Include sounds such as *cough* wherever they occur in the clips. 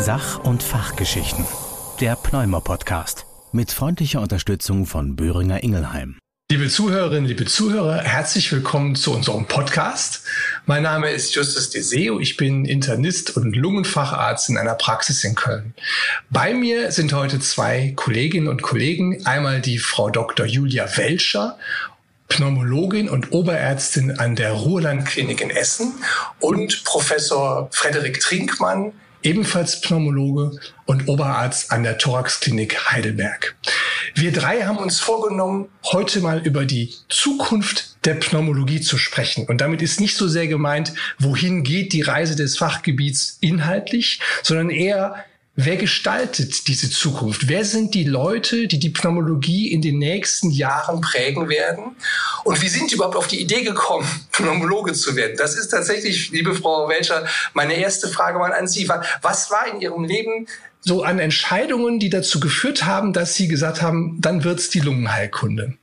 Sach- und Fachgeschichten. Der Pneumo-Podcast. Mit freundlicher Unterstützung von Böhringer Ingelheim. Liebe Zuhörerinnen, liebe Zuhörer, herzlich willkommen zu unserem Podcast. Mein Name ist Justus Deseo. Ich bin Internist und Lungenfacharzt in einer Praxis in Köln. Bei mir sind heute zwei Kolleginnen und Kollegen. Einmal die Frau Dr. Julia Welscher Pneumologin und Oberärztin an der Ruhrlandklinik in Essen und Professor Frederik Trinkmann, ebenfalls Pneumologe und Oberarzt an der Thoraxklinik Heidelberg. Wir drei haben uns vorgenommen, heute mal über die Zukunft der Pneumologie zu sprechen. Und damit ist nicht so sehr gemeint, wohin geht die Reise des Fachgebiets inhaltlich, sondern eher, Wer gestaltet diese Zukunft? Wer sind die Leute, die die Pneumologie in den nächsten Jahren prägen werden? Und wie sind die überhaupt auf die Idee gekommen, *laughs* Pneumologe zu werden? Das ist tatsächlich, liebe Frau Welcher, meine erste Frage mal an Sie. Was war in Ihrem Leben so an Entscheidungen, die dazu geführt haben, dass Sie gesagt haben, dann wird's die Lungenheilkunde?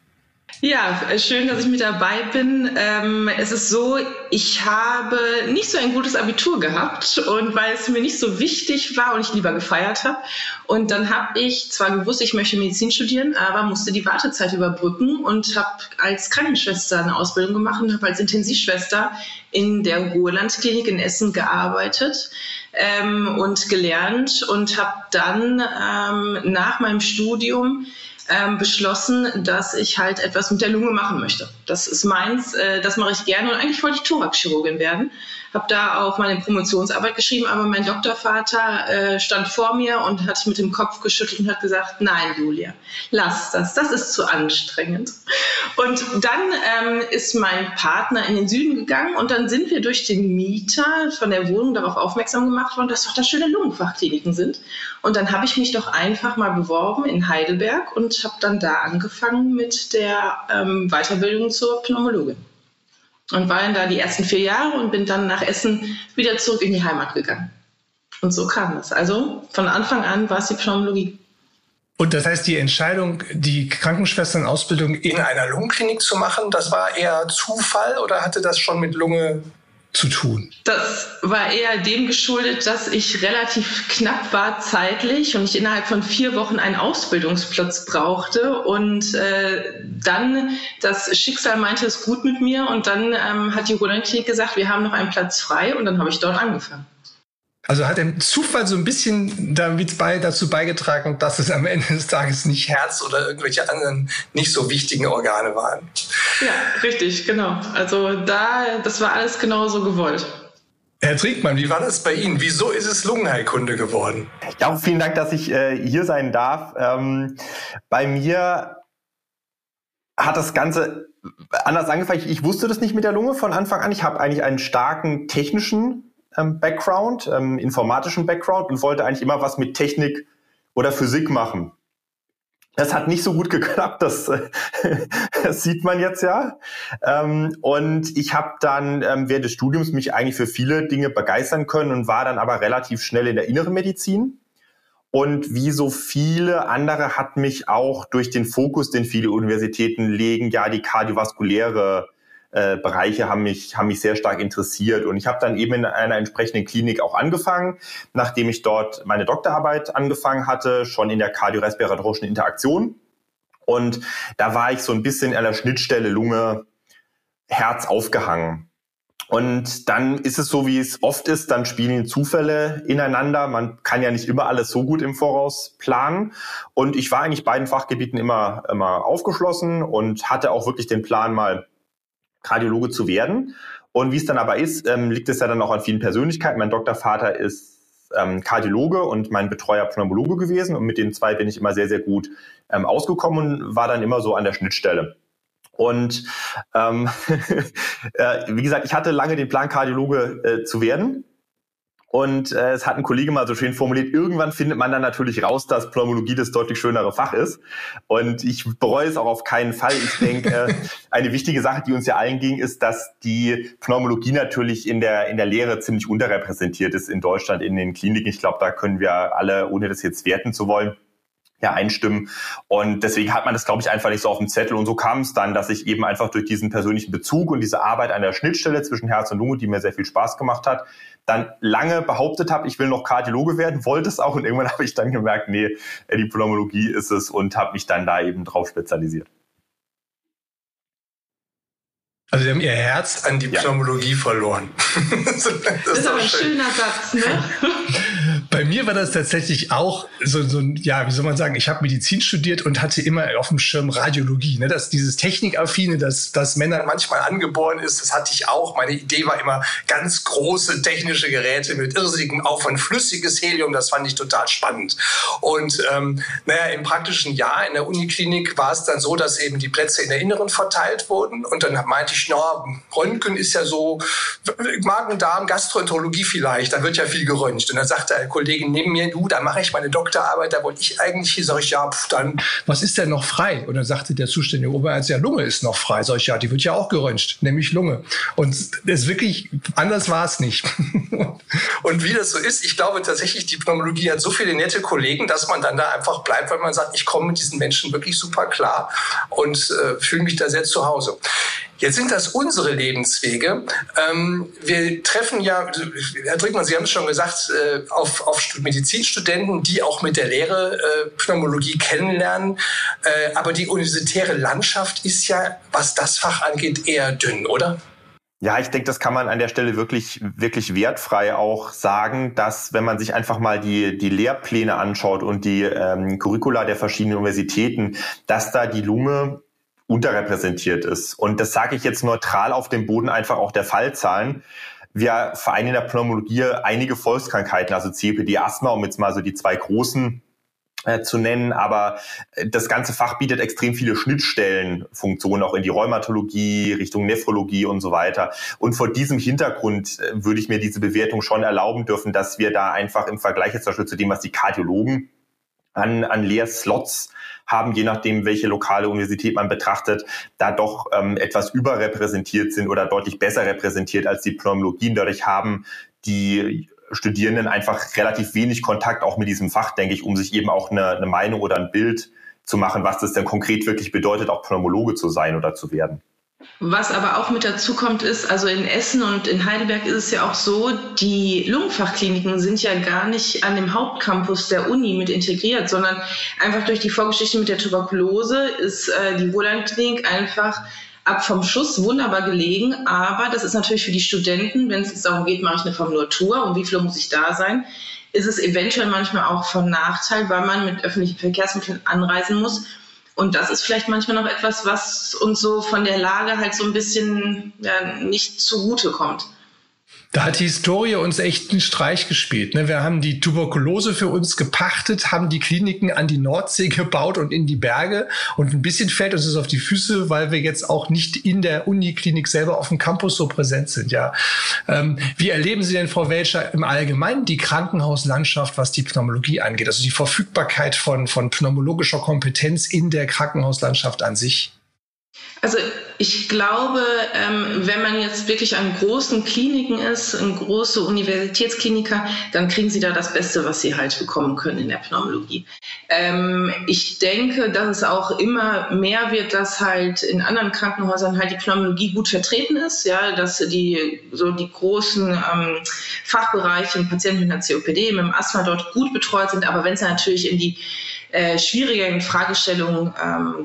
Ja, schön, dass ich mit dabei bin. Ähm, es ist so, ich habe nicht so ein gutes Abitur gehabt und weil es mir nicht so wichtig war und ich lieber gefeiert habe. Und dann habe ich zwar gewusst, ich möchte Medizin studieren, aber musste die Wartezeit überbrücken und habe als Krankenschwester eine Ausbildung gemacht und habe als Intensivschwester in der Ruhelandklinik in Essen gearbeitet ähm, und gelernt und habe dann ähm, nach meinem Studium ähm, beschlossen, dass ich halt etwas mit der Lunge machen möchte. Das ist meins, äh, das mache ich gerne und eigentlich wollte ich Thoraxchirurgin werden. Habe da auch meine Promotionsarbeit geschrieben, aber mein Doktorvater äh, stand vor mir und hat mit dem Kopf geschüttelt und hat gesagt, nein, Julia, lass das, das ist zu anstrengend. Und dann ähm, ist mein Partner in den Süden gegangen und dann sind wir durch den Mieter von der Wohnung darauf aufmerksam gemacht worden, dass doch da schöne Lungenfachkliniken sind. Und dann habe ich mich doch einfach mal beworben in Heidelberg und habe dann da angefangen mit der ähm, Weiterbildung zur Pneumologin. Und war dann da die ersten vier Jahre und bin dann nach Essen wieder zurück in die Heimat gegangen. Und so kam es. Also von Anfang an war es die Pneumologie. Und das heißt, die Entscheidung, die Krankenschwesternausbildung in einer Lungenklinik zu machen, das war eher Zufall oder hatte das schon mit Lunge zu tun? Das war eher dem geschuldet, dass ich relativ knapp war zeitlich und ich innerhalb von vier Wochen einen Ausbildungsplatz brauchte und äh, dann das Schicksal meinte es gut mit mir und dann ähm, hat die Roland Klinik gesagt, wir haben noch einen Platz frei und dann habe ich dort angefangen. Also hat der Zufall so ein bisschen damit bei, dazu beigetragen, dass es am Ende des Tages nicht Herz oder irgendwelche anderen nicht so wichtigen Organe waren. Ja, richtig, genau. Also da, das war alles genauso gewollt. Herr Trinkmann, wie war das bei Ihnen? Wieso ist es Lungenheilkunde geworden? Ja, vielen Dank, dass ich äh, hier sein darf. Ähm, bei mir hat das Ganze anders angefangen. Ich, ich wusste das nicht mit der Lunge von Anfang an. Ich habe eigentlich einen starken technischen ähm, Background, ähm, informatischen Background und wollte eigentlich immer was mit Technik oder Physik machen. Das hat nicht so gut *laughs* geklappt, das, *laughs* das sieht man jetzt ja. Ähm, und ich habe dann ähm, während des Studiums mich eigentlich für viele Dinge begeistern können und war dann aber relativ schnell in der inneren Medizin. Und wie so viele andere hat mich auch durch den Fokus, den viele Universitäten legen, ja die kardiovaskuläre äh, Bereiche haben mich, haben mich sehr stark interessiert. Und ich habe dann eben in einer entsprechenden Klinik auch angefangen, nachdem ich dort meine Doktorarbeit angefangen hatte, schon in der kardiorespiratorischen Interaktion. Und da war ich so ein bisschen an der Schnittstelle Lunge, Herz aufgehangen. Und dann ist es so, wie es oft ist, dann spielen Zufälle ineinander. Man kann ja nicht immer alles so gut im Voraus planen. Und ich war eigentlich beiden Fachgebieten immer, immer aufgeschlossen und hatte auch wirklich den Plan, mal Kardiologe zu werden. Und wie es dann aber ist, ähm, liegt es ja dann auch an vielen Persönlichkeiten. Mein Doktorvater ist ähm, Kardiologe und mein Betreuer Pneumologe gewesen. Und mit den zwei bin ich immer sehr, sehr gut ähm, ausgekommen und war dann immer so an der Schnittstelle. Und ähm, *laughs* äh, wie gesagt, ich hatte lange den Plan, Kardiologe äh, zu werden. Und äh, es hat ein Kollege mal so schön formuliert, irgendwann findet man dann natürlich raus, dass Pneumologie das deutlich schönere Fach ist. Und ich bereue es auch auf keinen Fall. Ich denke, äh, *laughs* eine wichtige Sache, die uns ja allen ging, ist, dass die Pneumologie natürlich in der, in der Lehre ziemlich unterrepräsentiert ist in Deutschland, in den Kliniken. Ich glaube, da können wir alle, ohne das jetzt werten zu wollen, ja, einstimmen. Und deswegen hat man das, glaube ich, einfach nicht so auf dem Zettel. Und so kam es dann, dass ich eben einfach durch diesen persönlichen Bezug und diese Arbeit an der Schnittstelle zwischen Herz und Lunge, die mir sehr viel Spaß gemacht hat, dann lange behauptet habe, ich will noch Kardiologe werden, wollte es auch. Und irgendwann *laughs* habe ich dann gemerkt, nee, die Pneumologie ist es und habe mich dann da eben drauf spezialisiert. Also sie haben ihr Herz an die ja. Pneumologie verloren. *laughs* das, das, ist aber ein schöner Satz, ne? *laughs* Bei mir war das tatsächlich auch so, so ein, ja, wie soll man sagen, ich habe Medizin studiert und hatte immer auf dem Schirm Radiologie. Ne? Dass dieses Technikaffine, dass, dass Männern manchmal angeboren ist, das hatte ich auch. Meine Idee war immer ganz große technische Geräte mit irrsinnigem Aufwand, flüssiges Helium, das fand ich total spannend. Und ähm, naja, im praktischen Jahr in der Uniklinik war es dann so, dass eben die Plätze in der Inneren verteilt wurden. Und dann meinte ich, na, Röntgen ist ja so Magen-Darm, Gastroenterologie vielleicht, da wird ja viel geröntgt. Und dann sagte der Kollege neben mir, du, da mache ich meine Doktorarbeit, da wollte ich eigentlich hier, sag ich, ja, pf, dann, was ist denn noch frei? Und dann sagte der zuständige Oberarzt, ja, Lunge ist noch frei. Sag ich, ja, die wird ja auch geröntgt, nämlich Lunge. Und ist wirklich, anders war es nicht. *laughs* und wie das so ist, ich glaube tatsächlich, die Pneumologie hat so viele nette Kollegen, dass man dann da einfach bleibt, weil man sagt, ich komme mit diesen Menschen wirklich super klar und äh, fühle mich da sehr zu Hause. Jetzt sind das unsere Lebenswege. Ähm, wir treffen ja, Herr Drickmann, Sie haben es schon gesagt, äh, auf, auf Medizinstudenten, die auch mit der Lehre äh, Pneumologie kennenlernen. Äh, aber die universitäre Landschaft ist ja, was das Fach angeht, eher dünn, oder? Ja, ich denke, das kann man an der Stelle wirklich, wirklich wertfrei auch sagen, dass wenn man sich einfach mal die, die Lehrpläne anschaut und die ähm, Curricula der verschiedenen Universitäten, dass da die Lunge unterrepräsentiert ist. Und das sage ich jetzt neutral auf dem Boden einfach auch der Fallzahlen. Wir vereinen in der Pneumologie einige Volkskrankheiten, also COPD, Asthma, um jetzt mal so die zwei großen äh, zu nennen, aber äh, das ganze Fach bietet extrem viele Schnittstellenfunktionen auch in die Rheumatologie, Richtung Nephrologie und so weiter. Und vor diesem Hintergrund äh, würde ich mir diese Bewertung schon erlauben dürfen, dass wir da einfach im Vergleich jetzt zum Beispiel zu dem, was die Kardiologen an, an Lehrslots haben, je nachdem, welche lokale Universität man betrachtet, da doch ähm, etwas überrepräsentiert sind oder deutlich besser repräsentiert als die Pneumologien. Dadurch haben die Studierenden einfach relativ wenig Kontakt auch mit diesem Fach, denke ich, um sich eben auch eine, eine Meinung oder ein Bild zu machen, was das denn konkret wirklich bedeutet, auch Pneumologe zu sein oder zu werden. Was aber auch mit dazu kommt, ist, also in Essen und in Heidelberg ist es ja auch so, die Lungenfachkliniken sind ja gar nicht an dem Hauptcampus der Uni mit integriert, sondern einfach durch die Vorgeschichte mit der Tuberkulose ist äh, die Wohlandklinik einfach ab vom Schuss wunderbar gelegen. Aber das ist natürlich für die Studenten, wenn es darum geht, mache ich eine Formulatur und wie viel muss ich da sein, ist es eventuell manchmal auch von Nachteil, weil man mit öffentlichen Verkehrsmitteln anreisen muss und das ist vielleicht manchmal noch etwas, was uns so von der Lage halt so ein bisschen ja, nicht zugute kommt. Da hat die Historie uns echt einen Streich gespielt. Ne? Wir haben die Tuberkulose für uns gepachtet, haben die Kliniken an die Nordsee gebaut und in die Berge. Und ein bisschen fällt uns das auf die Füße, weil wir jetzt auch nicht in der Uniklinik selber auf dem Campus so präsent sind. Ja, ähm, Wie erleben Sie denn, Frau Welcher, im Allgemeinen die Krankenhauslandschaft, was die Pneumologie angeht? Also die Verfügbarkeit von, von pneumologischer Kompetenz in der Krankenhauslandschaft an sich? Also ich glaube, ähm, wenn man jetzt wirklich an großen Kliniken ist, an große Universitätskliniker, dann kriegen sie da das Beste, was sie halt bekommen können in der Pneumologie. Ähm, ich denke, dass es auch immer mehr wird, dass halt in anderen Krankenhäusern halt die Pneumologie gut vertreten ist, ja, dass die so die großen ähm, Fachbereiche, Patienten mit einer COPD, mit dem Asthma dort gut betreut sind. Aber wenn es natürlich in die äh, schwierigeren Fragestellungen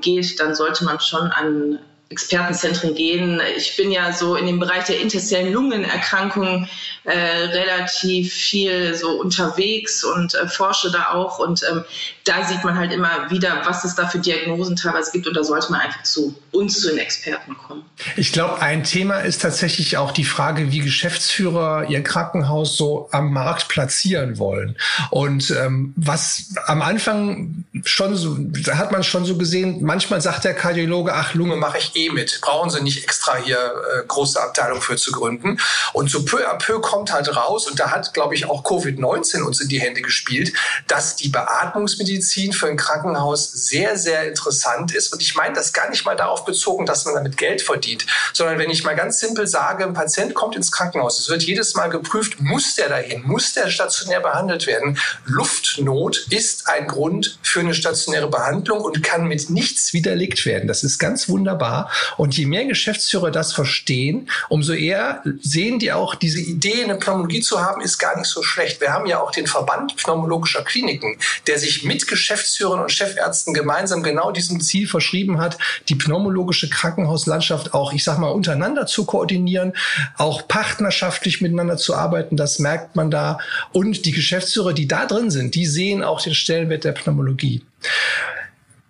geht, dann sollte man schon an Expertenzentren gehen. Ich bin ja so in dem Bereich der interstitiellen Lungenerkrankungen äh, relativ viel so unterwegs und äh, forsche da auch. Und ähm, da sieht man halt immer wieder, was es da für Diagnosen teilweise gibt. Und da sollte man einfach zu uns, zu den Experten kommen. Ich glaube, ein Thema ist tatsächlich auch die Frage, wie Geschäftsführer ihr Krankenhaus so am Markt platzieren wollen. Und ähm, was am Anfang schon so, da hat man schon so gesehen, manchmal sagt der Kardiologe, ach, Lunge mache ich eh mit. Brauchen Sie nicht extra hier äh, große Abteilung für zu gründen. Und so peu à peu kommt halt raus, und da hat, glaube ich, auch Covid-19 uns in die Hände gespielt, dass die Beatmungsmedizin Telemedizin für ein Krankenhaus sehr, sehr interessant ist. Und ich meine das gar nicht mal darauf bezogen, dass man damit Geld verdient, sondern wenn ich mal ganz simpel sage, ein Patient kommt ins Krankenhaus, es wird jedes Mal geprüft, muss der dahin, muss der stationär behandelt werden. Luftnot ist ein Grund für eine stationäre Behandlung und kann mit nichts widerlegt werden. Das ist ganz wunderbar. Und je mehr Geschäftsführer das verstehen, umso eher sehen die auch, diese Idee, eine Pneumologie zu haben, ist gar nicht so schlecht. Wir haben ja auch den Verband pneumologischer Kliniken, der sich mit Geschäftsführern und Chefärzten gemeinsam genau diesem Ziel verschrieben hat, die pneumologische Krankenhauslandschaft auch, ich sag mal, untereinander zu koordinieren, auch partnerschaftlich miteinander zu arbeiten. Das merkt man da. Und die Geschäftsführer, die da drin sind, die sehen auch den Stellenwert der Pneumologie.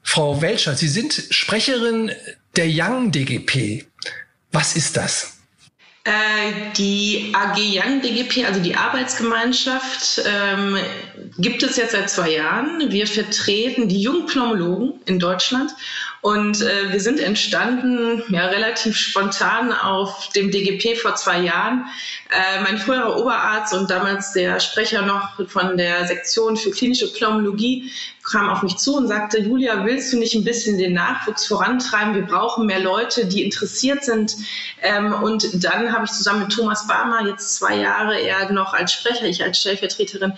Frau Welcher, Sie sind Sprecherin der Young DGP. Was ist das? Äh, die AG Young DGP, also die Arbeitsgemeinschaft, ähm, gibt es jetzt seit zwei Jahren. Wir vertreten die jungen Pneumologen in Deutschland und äh, wir sind entstanden ja relativ spontan auf dem DGP vor zwei Jahren. Äh, mein früherer Oberarzt und damals der Sprecher noch von der Sektion für klinische Pneumologie kam auf mich zu und sagte, Julia, willst du nicht ein bisschen den Nachwuchs vorantreiben? Wir brauchen mehr Leute, die interessiert sind. Ähm, und dann habe ich zusammen mit Thomas Barmer jetzt zwei Jahre, er noch als Sprecher, ich als Stellvertreterin,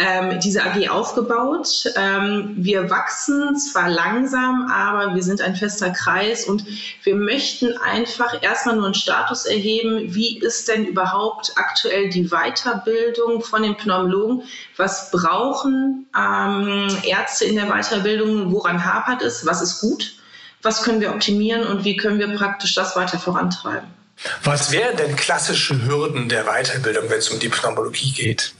ähm, diese AG aufgebaut. Ähm, wir wachsen zwar langsam, aber wir sind ein fester Kreis und wir möchten einfach erstmal nur einen Status erheben. Wie ist denn überhaupt aktuell die Weiterbildung von den Pneumologen? Was brauchen ähm, Ärzte in der Weiterbildung? Woran hapert es? Was ist gut? Was können wir optimieren und wie können wir praktisch das weiter vorantreiben? Was wären denn klassische Hürden der Weiterbildung, wenn es um die Pneumologie geht?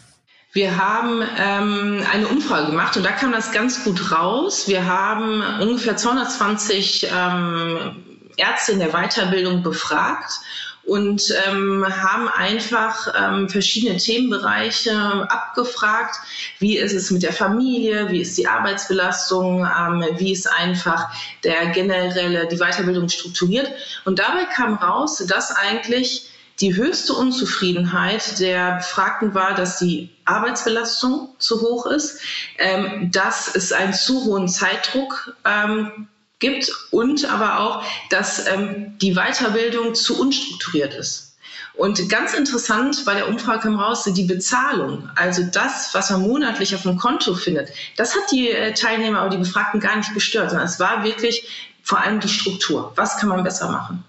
Wir haben ähm, eine Umfrage gemacht und da kam das ganz gut raus. Wir haben ungefähr 220 ähm, Ärzte in der Weiterbildung befragt und ähm, haben einfach ähm, verschiedene Themenbereiche abgefragt. Wie ist es mit der Familie? Wie ist die Arbeitsbelastung? Ähm, wie ist einfach der generelle, die Weiterbildung strukturiert? Und dabei kam raus, dass eigentlich die höchste Unzufriedenheit der Befragten war, dass die Arbeitsbelastung zu hoch ist, ähm, dass es einen zu hohen Zeitdruck ähm, gibt und aber auch, dass ähm, die Weiterbildung zu unstrukturiert ist. Und ganz interessant bei der Umfrage kam raus, die Bezahlung, also das, was man monatlich auf dem Konto findet, das hat die äh, Teilnehmer oder die Befragten gar nicht gestört, sondern es war wirklich vor allem die Struktur. Was kann man besser machen?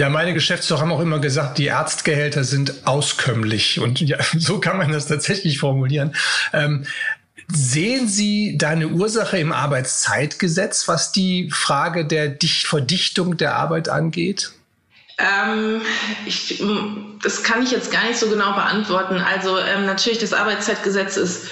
Ja, meine Geschäftsführer haben auch immer gesagt, die Arztgehälter sind auskömmlich. Und ja, *laughs* so kann man das tatsächlich formulieren. Ähm, sehen Sie da eine Ursache im Arbeitszeitgesetz, was die Frage der Dicht Verdichtung der Arbeit angeht? Ähm, ich, das kann ich jetzt gar nicht so genau beantworten. Also ähm, natürlich, das Arbeitszeitgesetz ist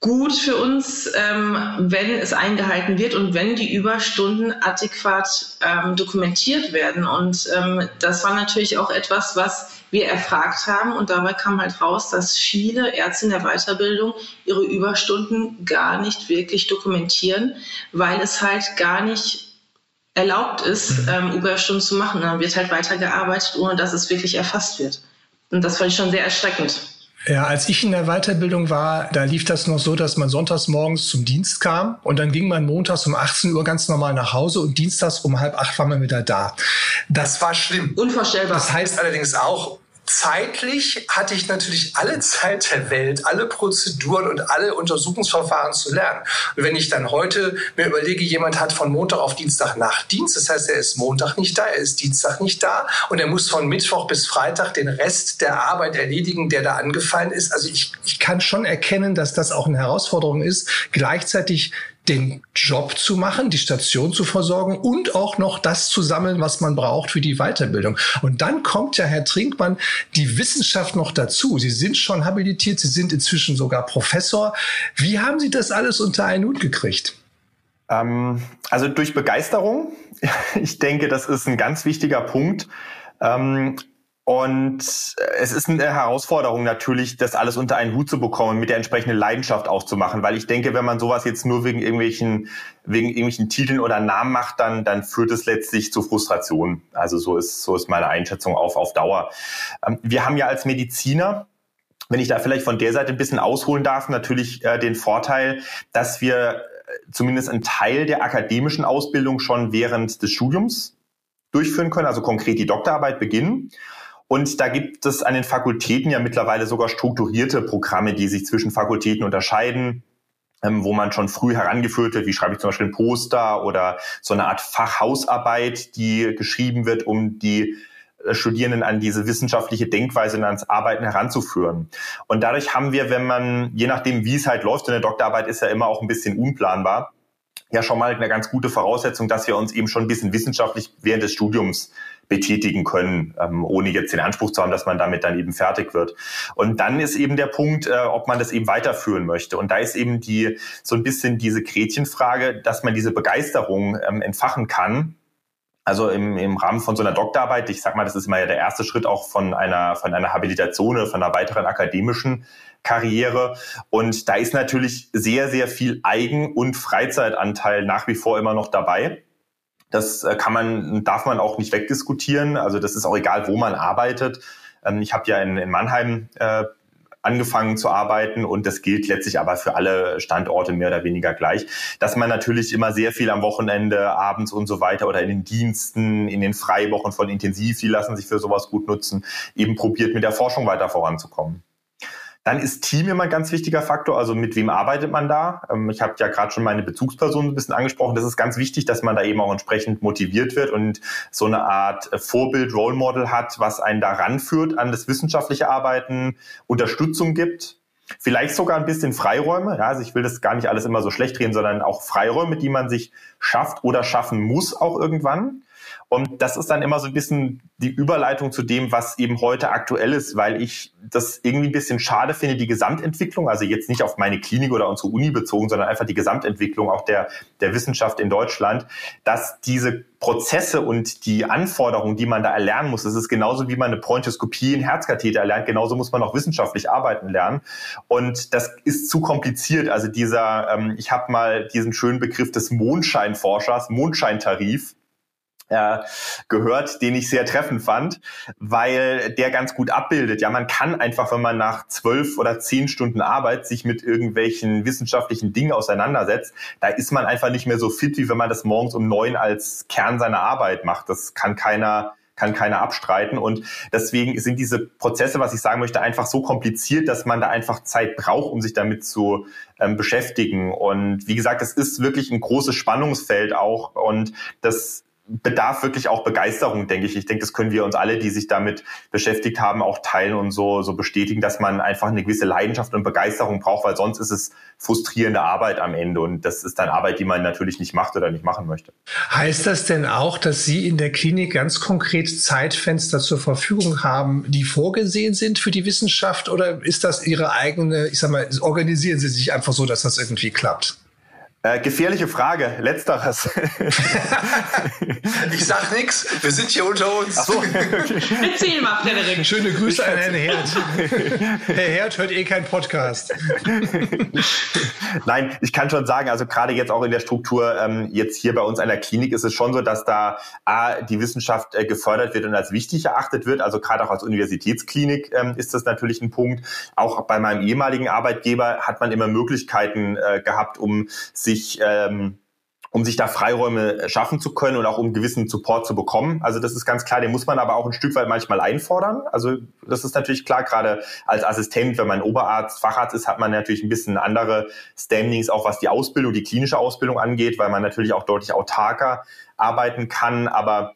gut für uns, ähm, wenn es eingehalten wird und wenn die Überstunden adäquat ähm, dokumentiert werden. Und ähm, das war natürlich auch etwas, was wir erfragt haben. Und dabei kam halt raus, dass viele Ärzte in der Weiterbildung ihre Überstunden gar nicht wirklich dokumentieren, weil es halt gar nicht erlaubt ist, ähm, Überstunden zu machen. Dann wird halt weitergearbeitet, ohne dass es wirklich erfasst wird. Und das fand ich schon sehr erschreckend. Ja, als ich in der Weiterbildung war, da lief das noch so, dass man sonntags morgens zum Dienst kam und dann ging man montags um 18 Uhr ganz normal nach Hause und dienstags um halb acht war man wieder da. Das war schlimm. Unvorstellbar. Das heißt allerdings auch, zeitlich hatte ich natürlich alle *laughs* Zeit der Welt, alle Prozeduren und alle Untersuchungsverfahren zu lernen. Und wenn ich dann heute mir überlege, jemand hat von Montag auf Dienstag Nachtdienst, das heißt, er ist Montag nicht da, er ist Dienstag nicht da und er muss von Mittwoch bis Freitag den Rest der Arbeit erledigen, der da angefallen ist. Also ich, ich kann schon erkennen, dass das auch eine Herausforderung ist, gleichzeitig den Job zu machen, die Station zu versorgen und auch noch das zu sammeln, was man braucht für die Weiterbildung. Und dann kommt ja, Herr Trinkmann, die Wissenschaft noch dazu. Sie sind schon habilitiert, Sie sind inzwischen sogar Professor. Wie haben Sie das alles unter einen Hut gekriegt? Ähm, also durch Begeisterung. *laughs* Ich denke, das ist ein ganz wichtiger Punkt. Ähm, und es ist eine Herausforderung natürlich, das alles unter einen Hut zu bekommen, mit der entsprechenden Leidenschaft auch zu machen. Weil ich denke, wenn man sowas jetzt nur wegen irgendwelchen, wegen irgendwelchen Titeln oder Namen macht, dann, dann führt es letztlich zu Frustration. Also so ist, so ist meine Einschätzung auf, auf Dauer. Ähm, wir haben ja als Mediziner wenn ich da vielleicht von der Seite ein bisschen ausholen darf, natürlich äh, den Vorteil, dass wir zumindest einen Teil der akademischen Ausbildung schon während des Studiums durchführen können, also konkret die Doktorarbeit beginnen. Und da gibt es an den Fakultäten ja mittlerweile sogar strukturierte Programme, die sich zwischen Fakultäten unterscheiden, ähm, wo man schon früh herangeführt wird, wie schreibe ich zum Beispiel ein Poster oder so eine Art Fachhausarbeit, die geschrieben wird, um die äh, Studierenden an diese wissenschaftliche Denkweise und ans Arbeiten heranzuführen. Und dadurch haben wir, wenn man, je nachdem, wie es halt läuft, so eine Doktorarbeit ist ja immer auch ein bisschen unplanbar, ja schon mal eine ganz gute Voraussetzung, dass wir uns eben schon ein bisschen wissenschaftlich während des Studiums betätigen können, ähm, ohne jetzt den Anspruch zu haben, dass man damit dann eben fertig wird. Und dann ist eben der Punkt, äh, ob man das eben weiterführen möchte. Und da ist eben die so ein bisschen diese Gretchenfrage, dass man diese Begeisterung ähm, entfachen kann also im, im Rahmen von so einer Doktorarbeit, ich sag mal, das ist immer ja der erste Schritt auch von einer, von einer Habilitation oder von einer weiteren akademischen Karriere. Und da ist natürlich sehr, sehr viel Eigen- und Freizeitanteil nach wie vor immer noch dabei. Das äh, kann man, darf man auch nicht wegdiskutieren. Also das ist auch egal, wo man arbeitet. Ähm, ich habe ja in, in Mannheim äh, angefangen zu arbeiten und das gilt letztlich aber für alle Standorte mehr oder weniger gleich, dass man natürlich immer sehr viel am Wochenende, abends und so weiter oder in den Diensten, in den Freiwochen von Intensiv, die lassen sich für sowas gut nutzen, eben probiert mit der Forschung weiter voranzukommen. Dann ist Team immer ein ganz wichtiger Faktor. Also mit wem arbeitet man da? Ähm, ich habe ja gerade schon meine Bezugsperson ein bisschen angesprochen. Das ist ganz wichtig, dass man da eben auch entsprechend motiviert wird und so eine Art äh, Vorbild, Role Model hat, was einen daran führt an das wissenschaftliche Arbeiten, Unterstützung gibt. Vielleicht sogar ein bisschen Freiräume. Ja, also ich will das gar nicht alles immer so schlecht reden, sondern auch Freiräume, die man sich schafft oder schaffen muss auch irgendwann. Und das ist dann immer so ein bisschen die Überleitung zu dem, was eben heute aktuell ist, weil ich das irgendwie ein bisschen schade finde, die Gesamtentwicklung, also jetzt nicht auf meine Klinik oder unsere Uni bezogen, sondern einfach die Gesamtentwicklung auch der, der Wissenschaft in Deutschland, dass diese Prozesse und die Anforderungen, die man da erlernen muss, das ist genauso wie man eine Bronchoskopie in Herzkatheter erlernt, genauso muss man auch wissenschaftlich arbeiten lernen. Und das ist zu kompliziert. Also dieser, ähm, ich habe mal diesen schönen Begriff des Mondscheinforschers, Mondscheintarif, äh, gehört, den ich sehr treffend fand, weil der ganz gut abbildet. Ja, man kann einfach, wenn man nach zwölf oder zehn Stunden Arbeit sich mit irgendwelchen wissenschaftlichen Dingen auseinandersetzt, da ist man einfach nicht mehr so fit, wie wenn man das morgens um neun als Kern seiner Arbeit macht. Das kann keiner kann keiner abstreiten. Und deswegen sind diese Prozesse, was ich sagen möchte, einfach so kompliziert, dass man da einfach Zeit braucht, um sich damit zu ähm, beschäftigen. Und wie gesagt, es ist wirklich ein großes Spannungsfeld auch. Und das bedarf wirklich auch Begeisterung, denke ich. Ich denke, das können wir uns alle, die sich damit beschäftigt haben, auch teilen und so, so bestätigen, dass man einfach eine gewisse Leidenschaft und Begeisterung braucht, weil sonst ist es frustrierende Arbeit am Ende und das ist dann Arbeit, die man natürlich nicht macht oder nicht machen möchte. Heißt das denn auch, dass Sie in der Klinik ganz konkret Zeitfenster zur Verfügung haben, die vorgesehen sind für die Wissenschaft oder ist das Ihre eigene, ich sag mal, organisieren Sie sich einfach so, dass das irgendwie klappt? Äh, gefährliche Frage, letzteres. *laughs* ich sag nix, wir sind hier unter uns. Ach so. *laughs* Erzähl mal, Frederik. Schöne Grüße an Herrn Herd. Herr Herd hört eh keinen Podcast. Nein, ich kann schon sagen, also gerade jetzt auch in der Struktur, ähm, jetzt hier bei uns an der Klinik ist es schon so, dass da A, die Wissenschaft äh, gefördert wird und als wichtig erachtet wird. Also gerade auch als Universitätsklinik ähm, ist das natürlich ein Punkt. Auch bei meinem ehemaligen Arbeitgeber hat man immer Möglichkeiten äh, gehabt, um sich ähm, um sich da Freiräume schaffen zu können und auch um gewissen Support zu bekommen. Also das ist ganz klar, den muss man aber auch ein Stück weit manchmal einfordern. Also das ist natürlich klar, gerade als Assistent, wenn man Oberarzt, Facharzt ist, hat man natürlich ein bisschen andere Standings, auch was die Ausbildung, die klinische Ausbildung angeht, weil man natürlich auch deutlich autarker arbeiten kann. Aber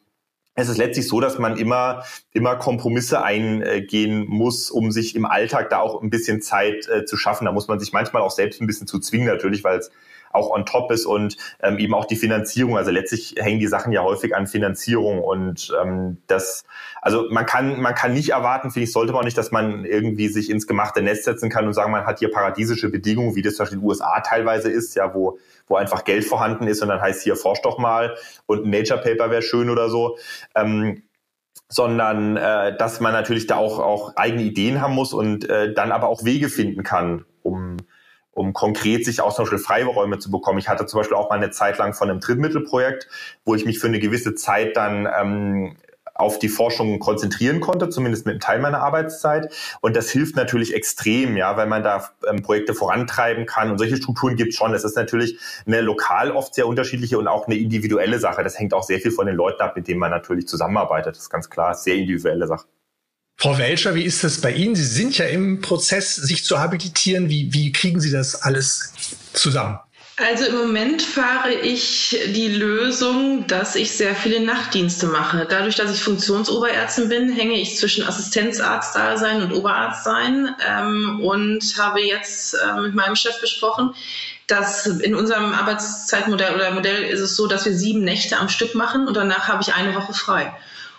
es ist letztlich so, dass man immer, immer Kompromisse eingehen muss, um sich im Alltag da auch ein bisschen Zeit äh, zu schaffen. Da muss man sich manchmal auch selbst ein bisschen zu zwingen, natürlich, weil es auch on top ist und ähm, eben auch die Finanzierung. Also letztlich hängen die Sachen ja häufig an Finanzierung und ähm, das, also man kann, man kann nicht erwarten, finde ich, sollte man auch nicht, dass man irgendwie sich ins gemachte Nest setzen kann und sagen, man hat hier paradiesische Bedingungen, wie das zum Beispiel in den USA teilweise ist, ja, wo, wo einfach Geld vorhanden ist und dann heißt hier, forsch doch mal und ein Nature Paper wäre schön oder so. Ähm, sondern äh, dass man natürlich da auch, auch eigene Ideen haben muss und äh, dann aber auch Wege finden kann, um um konkret sich auch zum Beispiel Freiräume zu bekommen. Ich hatte zum Beispiel auch mal eine Zeit lang von einem Drittmittelprojekt, wo ich mich für eine gewisse Zeit dann ähm, auf die Forschung konzentrieren konnte, zumindest mit einem Teil meiner Arbeitszeit. Und das hilft natürlich extrem, ja, weil man da ähm, Projekte vorantreiben kann. Und solche Strukturen gibt es schon. Das ist natürlich eine lokal oft sehr unterschiedliche und auch eine individuelle Sache. Das hängt auch sehr viel von den Leuten ab, mit denen man natürlich zusammenarbeitet. Das ist ganz klar, sehr individuelle Sache. Frau Welcher, wie ist das bei Ihnen? Sie sind ja im Prozess, sich zu habilitieren. Wie, wie kriegen Sie das alles zusammen? Also im Moment fahre ich die Lösung, dass ich sehr viele Nachtdienste mache. Dadurch, dass ich Funktionsoberärztin bin, hänge ich zwischen Assistenzarzt-Dasein und Oberarzt-Sein ähm, und habe jetzt äh, mit meinem Chef besprochen, dass in unserem Arbeitszeitmodell oder Modell ist es so, dass wir sieben Nächte am Stück machen und danach habe ich eine Woche frei.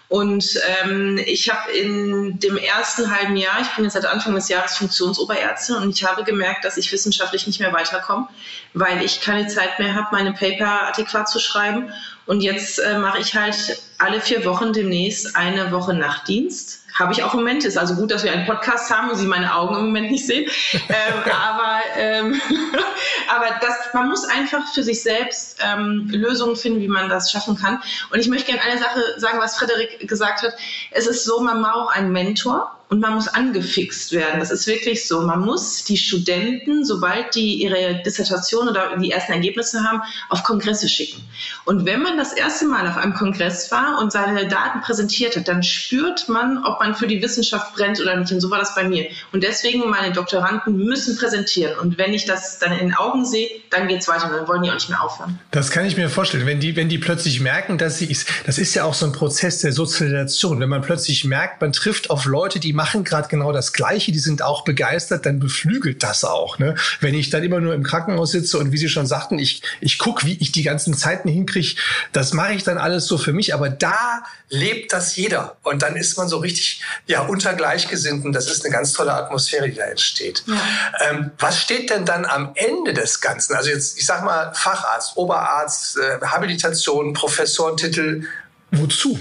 Und ähm, ich habe in dem ersten halben Jahr, ich bin jetzt seit Anfang des Jahres Funktionsoberärztin und ich habe gemerkt, dass ich wissenschaftlich nicht mehr weiterkomme, weil ich keine Zeit mehr habe, meine Paper adäquat zu schreiben. Und jetzt äh, mache ich halt alle vier Wochen demnächst eine Woche Nachtdienst habe ich auch im Moment. Ist also gut, dass wir einen Podcast haben und Sie meine Augen im Moment nicht sehen. ähm, *laughs* aber ähm, *laughs* aber das, man muss einfach für sich selbst ähm, Lösungen finden, wie man das schaffen kann. Und ich möchte gerne eine Sache sagen, was Frederik gesagt hat. Es ist so, man braucht einen Mentor und man muss angefixt werden. Das ist wirklich so. Man muss die Studenten, sobald die ihre Dissertation oder die ersten Ergebnisse haben, auf Kongresse schicken. Und wenn man das erste Mal auf einem Kongress war und seine Daten präsentiert hat, dann spürt man, ob man für die Wissenschaft brennt oder nicht. Und so war das bei mir. Und deswegen, meine Doktoranden müssen präsentieren. Und wenn ich das dann in den Augen sehe, dann geht es weiter. Dann wollen die auch nicht mehr aufhören. Das kann ich mir vorstellen. Wenn die, wenn die plötzlich merken, dass sie, das ist ja auch so ein Prozess der Sozialisation. Wenn man plötzlich merkt, man trifft auf Leute, die machen gerade genau das Gleiche, die sind auch begeistert, dann beflügelt das auch. Ne? Wenn ich dann immer nur im Krankenhaus sitze und wie Sie schon sagten, ich, ich gucke, wie ich die ganzen Zeiten hinkriege, das mache ich dann alles so für mich. Aber da lebt das jeder. Und dann ist man so richtig ja unter Gleichgesinnten. Das ist eine ganz tolle Atmosphäre, die da entsteht. Ja. Ähm, was steht denn dann am Ende des Ganzen? Also jetzt, ich sag mal, Facharzt, Oberarzt, äh, Habilitation, Professorentitel. Wozu?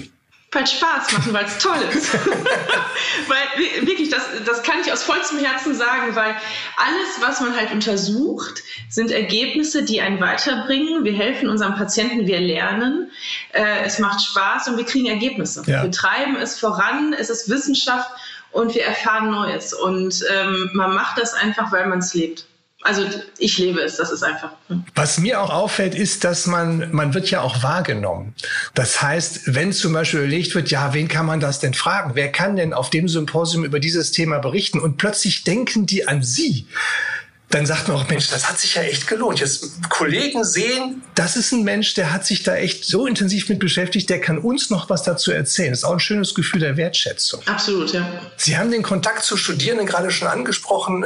Weil Spaß machen, weil es toll ist. *laughs* weil wirklich, das, das kann ich aus vollstem Herzen sagen, weil alles, was man halt untersucht, sind Ergebnisse, die einen weiterbringen. Wir helfen unseren Patienten, wir lernen, äh, es macht Spaß und wir kriegen Ergebnisse. Ja. Wir treiben es voran, es ist Wissenschaft und wir erfahren Neues. Und ähm, man macht das einfach, weil man es lebt. Also ich lebe es, das ist einfach. Hm. Was mir auch auffällt, ist, dass man, man wird ja auch wahrgenommen. Das heißt, wenn zum Beispiel überlegt wird, ja, wen kann man das denn fragen? Wer kann denn auf dem Symposium über dieses Thema berichten? Und plötzlich denken die an Sie dann sagt man auch, Mensch, das hat sich ja echt gelohnt. Jetzt Kollegen sehen, das ist ein Mensch, der hat sich da echt so intensiv mit beschäftigt, der kann uns noch was dazu erzählen. Das ist auch ein schönes Gefühl der Wertschätzung. Absolut, ja. Sie haben den Kontakt zu Studierenden gerade schon angesprochen.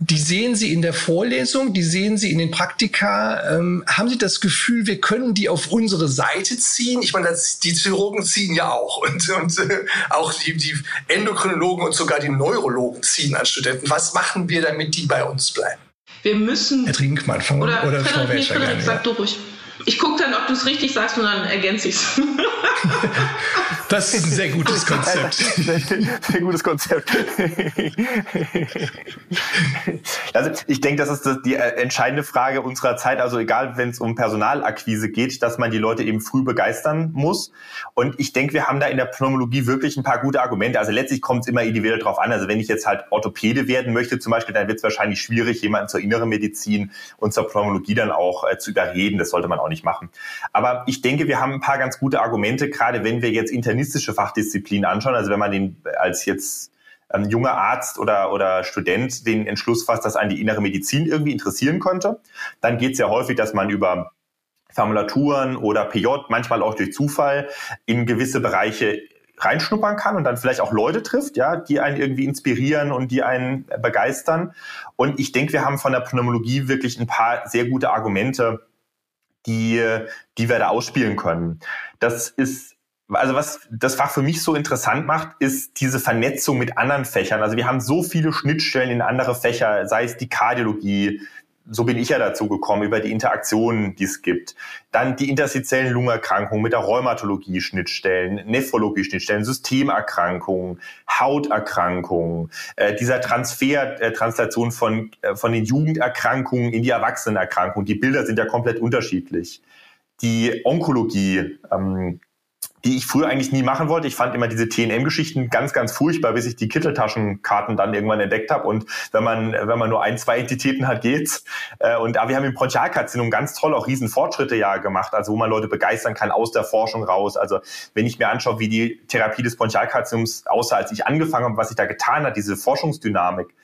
Die sehen Sie in der Vorlesung, die sehen Sie in den Praktika. Ähm, haben Sie das Gefühl, wir können die auf unsere Seite ziehen? Ich meine, das, die Chirurgen ziehen ja auch und, und äh, auch die, die Endokrinologen und sogar die Neurologen ziehen an Studenten. Was machen wir, damit die bei uns bleiben? Wir müssen. Herr Trinkmann, von, oder, oder Frau Welcher. Sag du ruhig. Ich gucke dann, ob du es richtig sagst und dann ergänze ich es. *laughs* *laughs* Das ist ein sehr gutes Konzept. *laughs* Sehr, gutes Konzept. *laughs* Also ich denke, das ist die äh, entscheidende Frage unserer Zeit. Also egal, wenn es um Personalakquise geht, dass man die Leute eben früh begeistern muss. Und ich denke, wir haben da in der Pneumologie wirklich ein paar gute Argumente. Also letztlich kommt es immer individuell drauf an. Also wenn ich jetzt halt Orthopäde werden möchte zum Beispiel, dann wird es wahrscheinlich schwierig, jemanden zur inneren Medizin und zur Pneumologie dann auch äh, zu überreden. Das sollte man auch nicht machen. Aber ich denke, wir haben ein paar ganz gute Argumente, gerade wenn wir jetzt internistische Fachdisziplinen anschauen. Also wenn man den als jetzt ähm, junger Arzt oder, oder Student den Entschluss fasst, dass einen die innere Medizin irgendwie interessieren könnte, dann geht es ja häufig, dass man über Formulaturen oder PJ, manchmal auch durch Zufall, in gewisse Bereiche reinschnuppern kann und dann vielleicht auch Leute trifft, ja, die einen irgendwie inspirieren und die einen begeistern. Und ich denke, wir haben von der Pneumologie wirklich ein paar sehr gute Argumente, die, die wir da ausspielen können. Das ist also was das Fach für mich so interessant macht, ist diese Vernetzung mit anderen Fächern. Also wir haben so viele Schnittstellen in andere Fächer, sei es die Kardiologie, so bin ich ja dazu gekommen, über die Interaktionen, die es gibt. Dann die interstitiellen Lungenerkrankungen mit der Rheumatologie Schnittstellen, Nephrologie Schnittstellen, Systemerkrankungen, Hauterkrankungen, äh, dieser Transfer, äh, Translation von, äh, von den Jugenderkrankungen in die Erwachsenenerkrankungen. Die Bilder sind ja komplett unterschiedlich. Die Onkologie, ähm, die ich früher eigentlich nie machen wollte. Ich fand immer diese TNM-Geschichten ganz, ganz furchtbar, bis ich die Kitteltaschenkarten dann irgendwann entdeckt habe. Und wenn man, wenn man nur ein, zwei Entitäten hat, geht's. Äh, und aber wir haben im Bronchialkarzinom ganz toll auch riesen Fortschritte ja gemacht, also wo man Leute begeistern kann aus der Forschung raus. Also wenn ich mir anschaue, wie die Therapie des Bronchialkarzinoms aussah, als ich angefangen habe, was sich da getan hat, diese Forschungsdynamik,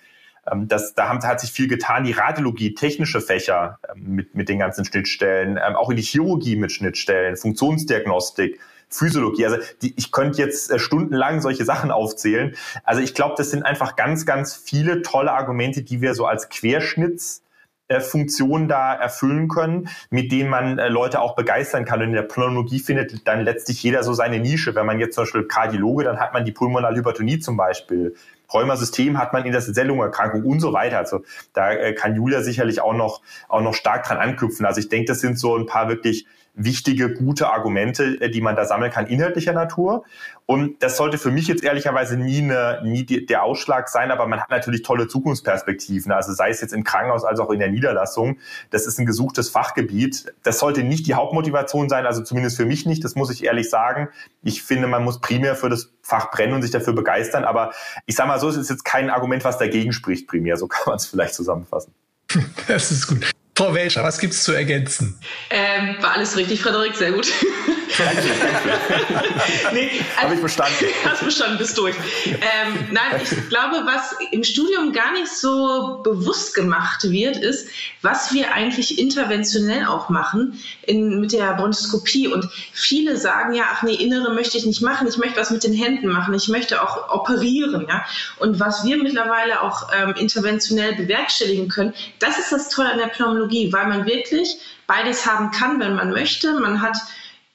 ähm, das, da haben, hat sich viel getan. Die Radiologie, technische Fächer ähm, mit, mit den ganzen Schnittstellen, ähm, auch in die Chirurgie mit Schnittstellen, Funktionsdiagnostik, Physiologie. Also die, ich könnte jetzt äh, stundenlang solche Sachen aufzählen. Also ich glaube, das sind einfach ganz, ganz viele tolle Argumente, die wir so als Querschnitts äh, Funktion da erfüllen können, mit denen man äh, Leute auch begeistern kann. Und in der Pulmonologie findet dann letztlich jeder so seine Nische. Wenn man jetzt zum Beispiel Kardiologe, dann hat man die pulmonale Hypertonie zum Beispiel. Rheumasystem hat man in der Zellungerkrankung und so weiter. Also da kann Julia sicherlich auch noch, auch noch stark dran anknüpfen. Also ich denke, das sind so ein paar wirklich wichtige, gute Argumente, äh, die man da sammeln kann, inhaltlicher Natur. Und das sollte für mich jetzt ehrlicherweise nie, eine, nie die, der Ausschlag sein, aber man hat natürlich tolle Zukunftsperspektiven. Also sei es jetzt im Krankenhaus als auch in der Niederlassung. Das ist ein gesuchtes Fachgebiet. Das sollte nicht die Hauptmotivation sein, also zumindest für mich nicht, das muss ich ehrlich sagen. Ich finde, man muss primär für das Fach brennen und sich dafür begeistern. Aber ich sage mal so, es ist jetzt kein Argument, was dagegen spricht primär. So kann man es vielleicht zusammenfassen. *laughs* Das ist gut. Frau Welcher, was gibt es zu ergänzen? Ähm, war alles richtig, Frederik, sehr gut. *laughs* Danke, danke. nee, also, Habe ich verstanden. *laughs* Hast bestanden, bist durch. Ähm, nein, ich glaube, was im Studium gar nicht so bewusst gemacht wird, ist, was wir eigentlich interventionell auch machen in, mit der Bronchoskopie. Und viele sagen ja, ach nee, Innere möchte ich nicht machen, ich möchte was mit den Händen machen, ich möchte auch operieren. Ja? Und was wir mittlerweile auch ähm, interventionell bewerkstelligen können, das ist das Tolle an der Pneumologie, weil man wirklich beides haben kann, wenn man möchte. Man hat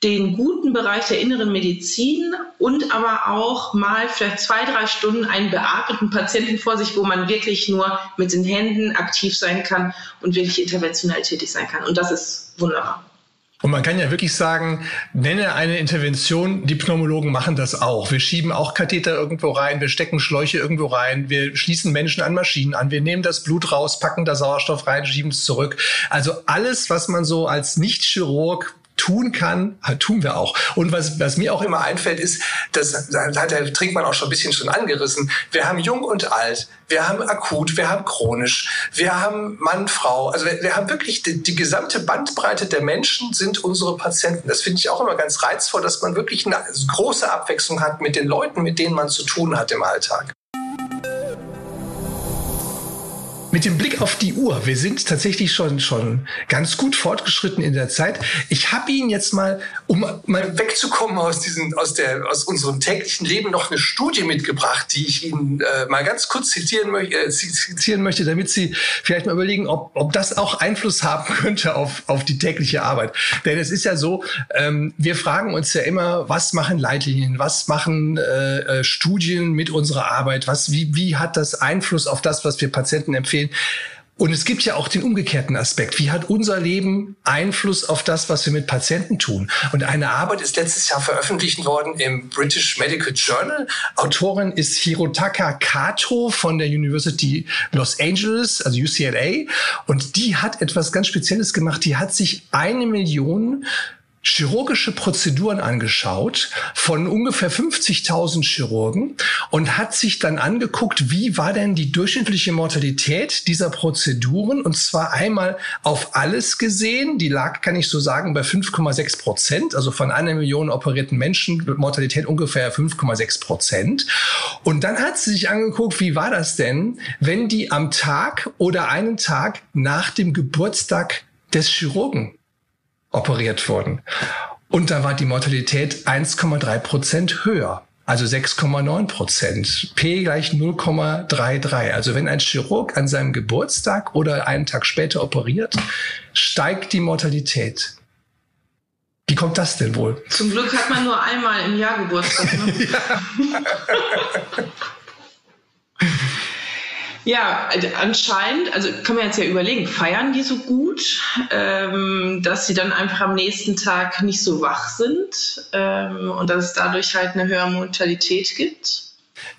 den guten Bereich der inneren Medizin und aber auch mal vielleicht zwei, drei Stunden einen beatmeten Patienten vor sich, wo man wirklich nur mit den Händen aktiv sein kann und wirklich interventionell tätig sein kann. Und das ist wunderbar. Und man kann ja wirklich sagen, nenne eine Intervention, die Pneumologen machen das auch. Wir schieben auch Katheter irgendwo rein, wir stecken Schläuche irgendwo rein, wir schließen Menschen an Maschinen an, wir nehmen das Blut raus, packen da Sauerstoff rein, schieben es zurück. Also alles, was man so als Nicht-Chirurg tun kann, tun wir auch. Und was, was mir auch immer einfällt, ist, das hat der Trinkmann auch schon ein bisschen schon angerissen. Wir haben jung und alt, wir haben akut, wir haben chronisch, wir haben Mann, Frau. Also wir, wir haben wirklich die, die, gesamte Bandbreite der Menschen sind unsere Patienten. Das finde ich auch immer ganz reizvoll, dass man wirklich eine große Abwechslung hat mit den Leuten, mit denen man zu tun hat im Alltag. Mit dem Blick auf die Uhr, wir sind tatsächlich schon, schon ganz gut fortgeschritten in der Zeit. Ich habe Ihnen jetzt mal, um mal wegzukommen aus, diesen, aus, der, aus unserem täglichen Leben, noch eine Studie mitgebracht, die ich Ihnen äh, mal ganz kurz zitieren, möchte, äh, zitieren möchte, damit Sie vielleicht mal überlegen, ob, ob das auch Einfluss haben *laughs* könnte auf, auf die tägliche Arbeit. Denn es ist ja so, ähm, wir fragen uns ja immer, was machen Leitlinien, was machen äh, äh Studien mit unserer Arbeit, was, wie, wie hat das Einfluss auf das, was wir Patienten empfehlen? Sehen. Und es gibt ja auch den umgekehrten Aspekt. Wie hat unser Leben Einfluss auf das, was wir mit Patienten tun? Und eine Arbeit ist letztes Jahr veröffentlicht worden im British Medical Journal. Autorin ist Hirotaka Kato von der University Los Angeles, also UCLA. Und die hat etwas ganz Spezielles gemacht. Die hat sich eine Million chirurgische Prozeduren angeschaut von ungefähr 50.000 Chirurgen und hat sich dann angeguckt, wie war denn die durchschnittliche Mortalität dieser Prozeduren? Und zwar einmal auf alles gesehen, die lag, kann ich so sagen, bei 5,6 Prozent, also von einer Million operierten Menschen Mortalität ungefähr 5,6 Prozent. Und dann hat sie sich angeguckt, wie war das denn, wenn die am Tag oder einen Tag nach dem Geburtstag des Chirurgen operiert wurden. Und da war die Mortalität 1,3 Prozent höher. Also 6,9 Prozent. P gleich 0,33. Also wenn ein Chirurg an seinem Geburtstag oder einen Tag später operiert, steigt die Mortalität. Wie kommt das denn wohl? Zum Glück hat man nur einmal im Jahr Geburtstag. Ne? *laughs* *laughs* Ja, also anscheinend, also kann man jetzt ja überlegen, feiern die so gut, ähm, dass sie dann einfach am nächsten Tag nicht so wach sind ähm, und dass es dadurch halt eine höhere Mortalität gibt?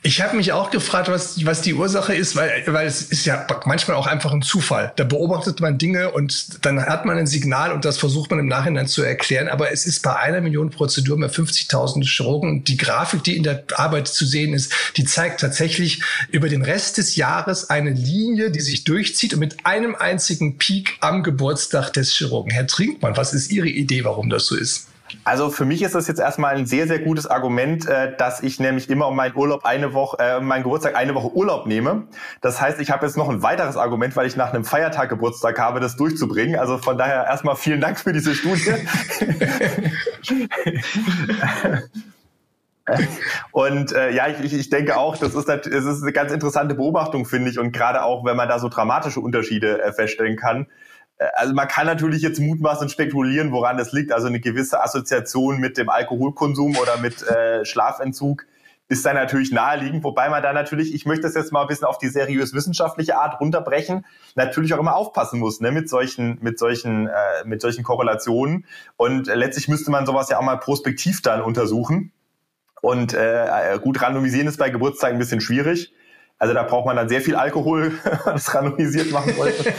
Ich habe mich auch gefragt, was, was die Ursache ist, weil, weil es ist ja manchmal auch einfach ein Zufall. Da beobachtet man Dinge und dann hat man ein Signal und das versucht man im Nachhinein zu erklären. Aber es ist bei einer Million Prozedur mehr 50.000 Chirurgen. Die Grafik, die in der Arbeit zu sehen ist, die zeigt tatsächlich über den Rest des Jahres eine Linie, die sich durchzieht und mit einem einzigen Peak am Geburtstag des Chirurgen. Herr Trinkmann, was ist Ihre Idee, warum das so ist? Also für mich ist das jetzt erstmal ein sehr, sehr gutes Argument, äh, dass ich nämlich immer um meinen Urlaub eine Woche, äh, meinen Geburtstag eine Woche Urlaub nehme. Das heißt, ich habe jetzt noch ein weiteres Argument, weil ich nach einem Feiertag Geburtstag habe, das durchzubringen. Also von daher erstmal vielen Dank für diese Studie. *laughs* Und äh, ja, ich, ich denke auch, das ist, das ist eine ganz interessante Beobachtung, finde ich. Und gerade auch, wenn man da so dramatische Unterschiede äh, feststellen kann. Äh, also man kann natürlich jetzt mutmaßen spekulieren, woran das liegt. Also eine gewisse Assoziation mit dem Alkoholkonsum oder mit äh, Schlafentzug ist da natürlich naheliegend, wobei man da natürlich, ich möchte das jetzt mal ein bisschen auf die seriös wissenschaftliche Art runterbrechen, natürlich auch immer aufpassen muss, ne, mit solchen, mit solchen, äh, mit solchen Korrelationen. Und äh, letztlich müsste man sowas ja auch mal prospektiv dann untersuchen. Und äh, gut randomisieren ist bei Geburtstagen ein bisschen schwierig. Also da braucht man dann sehr viel Alkohol, *laughs* das randomisiert machen wollte.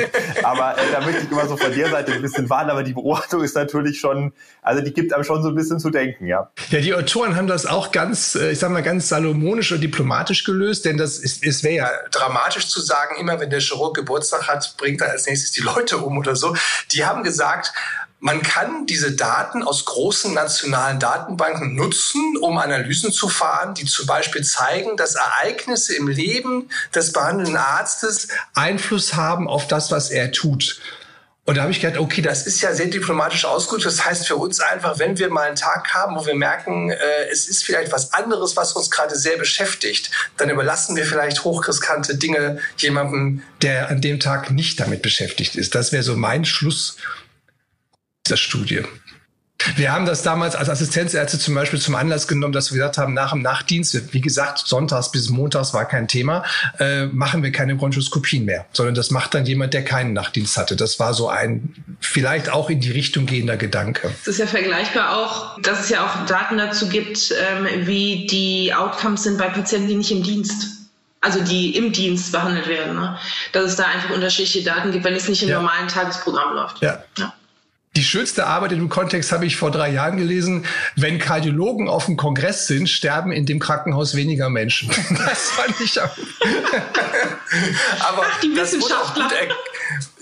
*laughs* aber äh, da möchte ich immer so von der Seite ein bisschen warnen. Aber die Beobachtung ist natürlich schon, also die gibt einem schon so ein bisschen zu denken, ja. Ja, die Autoren haben das auch ganz, äh, ich sag mal, ganz salomonisch und diplomatisch gelöst, denn das ist, es wäre ja dramatisch zu sagen, immer wenn der Chirurg Geburtstag hat, bringt er als nächstes die Leute um oder so. Die haben gesagt, man kann diese Daten aus großen nationalen Datenbanken nutzen, um Analysen zu fahren, die zum Beispiel zeigen, dass Ereignisse im Leben des behandelnden Arztes Einfluss haben auf das, was er tut. Und da habe ich gedacht, okay, das ist ja sehr diplomatisch ausgedrückt. Das heißt für uns einfach, wenn wir mal einen Tag haben, wo wir merken, äh, es ist vielleicht was anderes, was uns gerade sehr beschäftigt, dann überlassen wir vielleicht hochriskante Dinge jemandem, der an dem Tag nicht damit beschäftigt ist. Das wäre so mein Schluss dieser Studie. Wir haben das damals als Assistenzärzte zum Beispiel zum Anlass genommen, dass wir gesagt haben, nach dem Nachtdienst, wie gesagt, sonntags bis montags war kein Thema, äh, machen wir keine Bronchoskopien mehr, sondern das macht dann jemand, der keinen Nachtdienst hatte. Das war so ein vielleicht auch in die Richtung gehender Gedanke. Es ist ja vergleichbar auch, dass es ja auch Daten dazu gibt, ähm, wie die Outcomes sind bei Patienten, die nicht im Dienst also die im Dienst behandelt werden, ne? dass es da einfach unterschiedliche Daten gibt, wenn es nicht im ja. normalen Tagesprogramm läuft. Ja. ja. Die schönste Arbeit in dem Kontext habe ich vor drei Jahren gelesen. Wenn Kardiologen auf dem Kongress sind, sterben in dem Krankenhaus weniger Menschen. *laughs* Das fand ich auch. Aber die Wissenschaftler.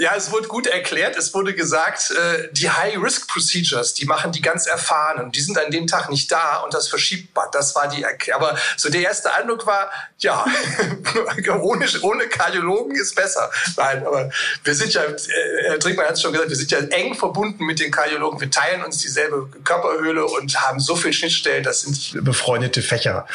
Ja, es wurde gut erklärt. Es wurde gesagt, äh, die High-Risk-Procedures, die machen die ganz erfahren. Die sind an dem Tag nicht da und das verschiebt. Das war die Erklärung. Aber so der erste Eindruck war, ja, *laughs* ohne, ohne Kardiologen ist besser. Nein, aber wir sind ja, äh, Herr Trinkmann hat es schon gesagt, wir sind ja eng verbunden mit den Kardiologen. Wir teilen uns dieselbe Körperhöhle und haben so viele Schnittstellen. Das sind befreundete Fächer.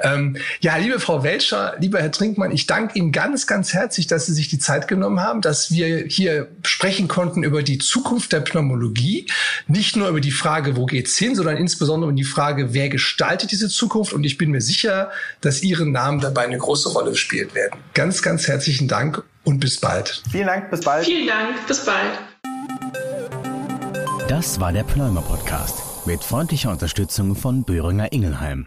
Ähm, ja, liebe Frau Welcher, lieber Herr Trinkmann, ich danke Ihnen ganz, ganz herzlich, dass Sie sich die Zeit genommen haben, dass wir hier sprechen konnten über die Zukunft der Pneumologie. Nicht nur über die Frage, wo geht's hin, sondern insbesondere über die Frage, wer gestaltet diese Zukunft. Und ich bin mir sicher, dass Ihre Namen dabei eine große Rolle spielen werden. Ganz, ganz herzlichen Dank und bis bald. Vielen Dank, bis bald. Vielen Dank, bis bald. Das war der Pneumer Podcast mit freundlicher Unterstützung von Böhringer Ingelheim.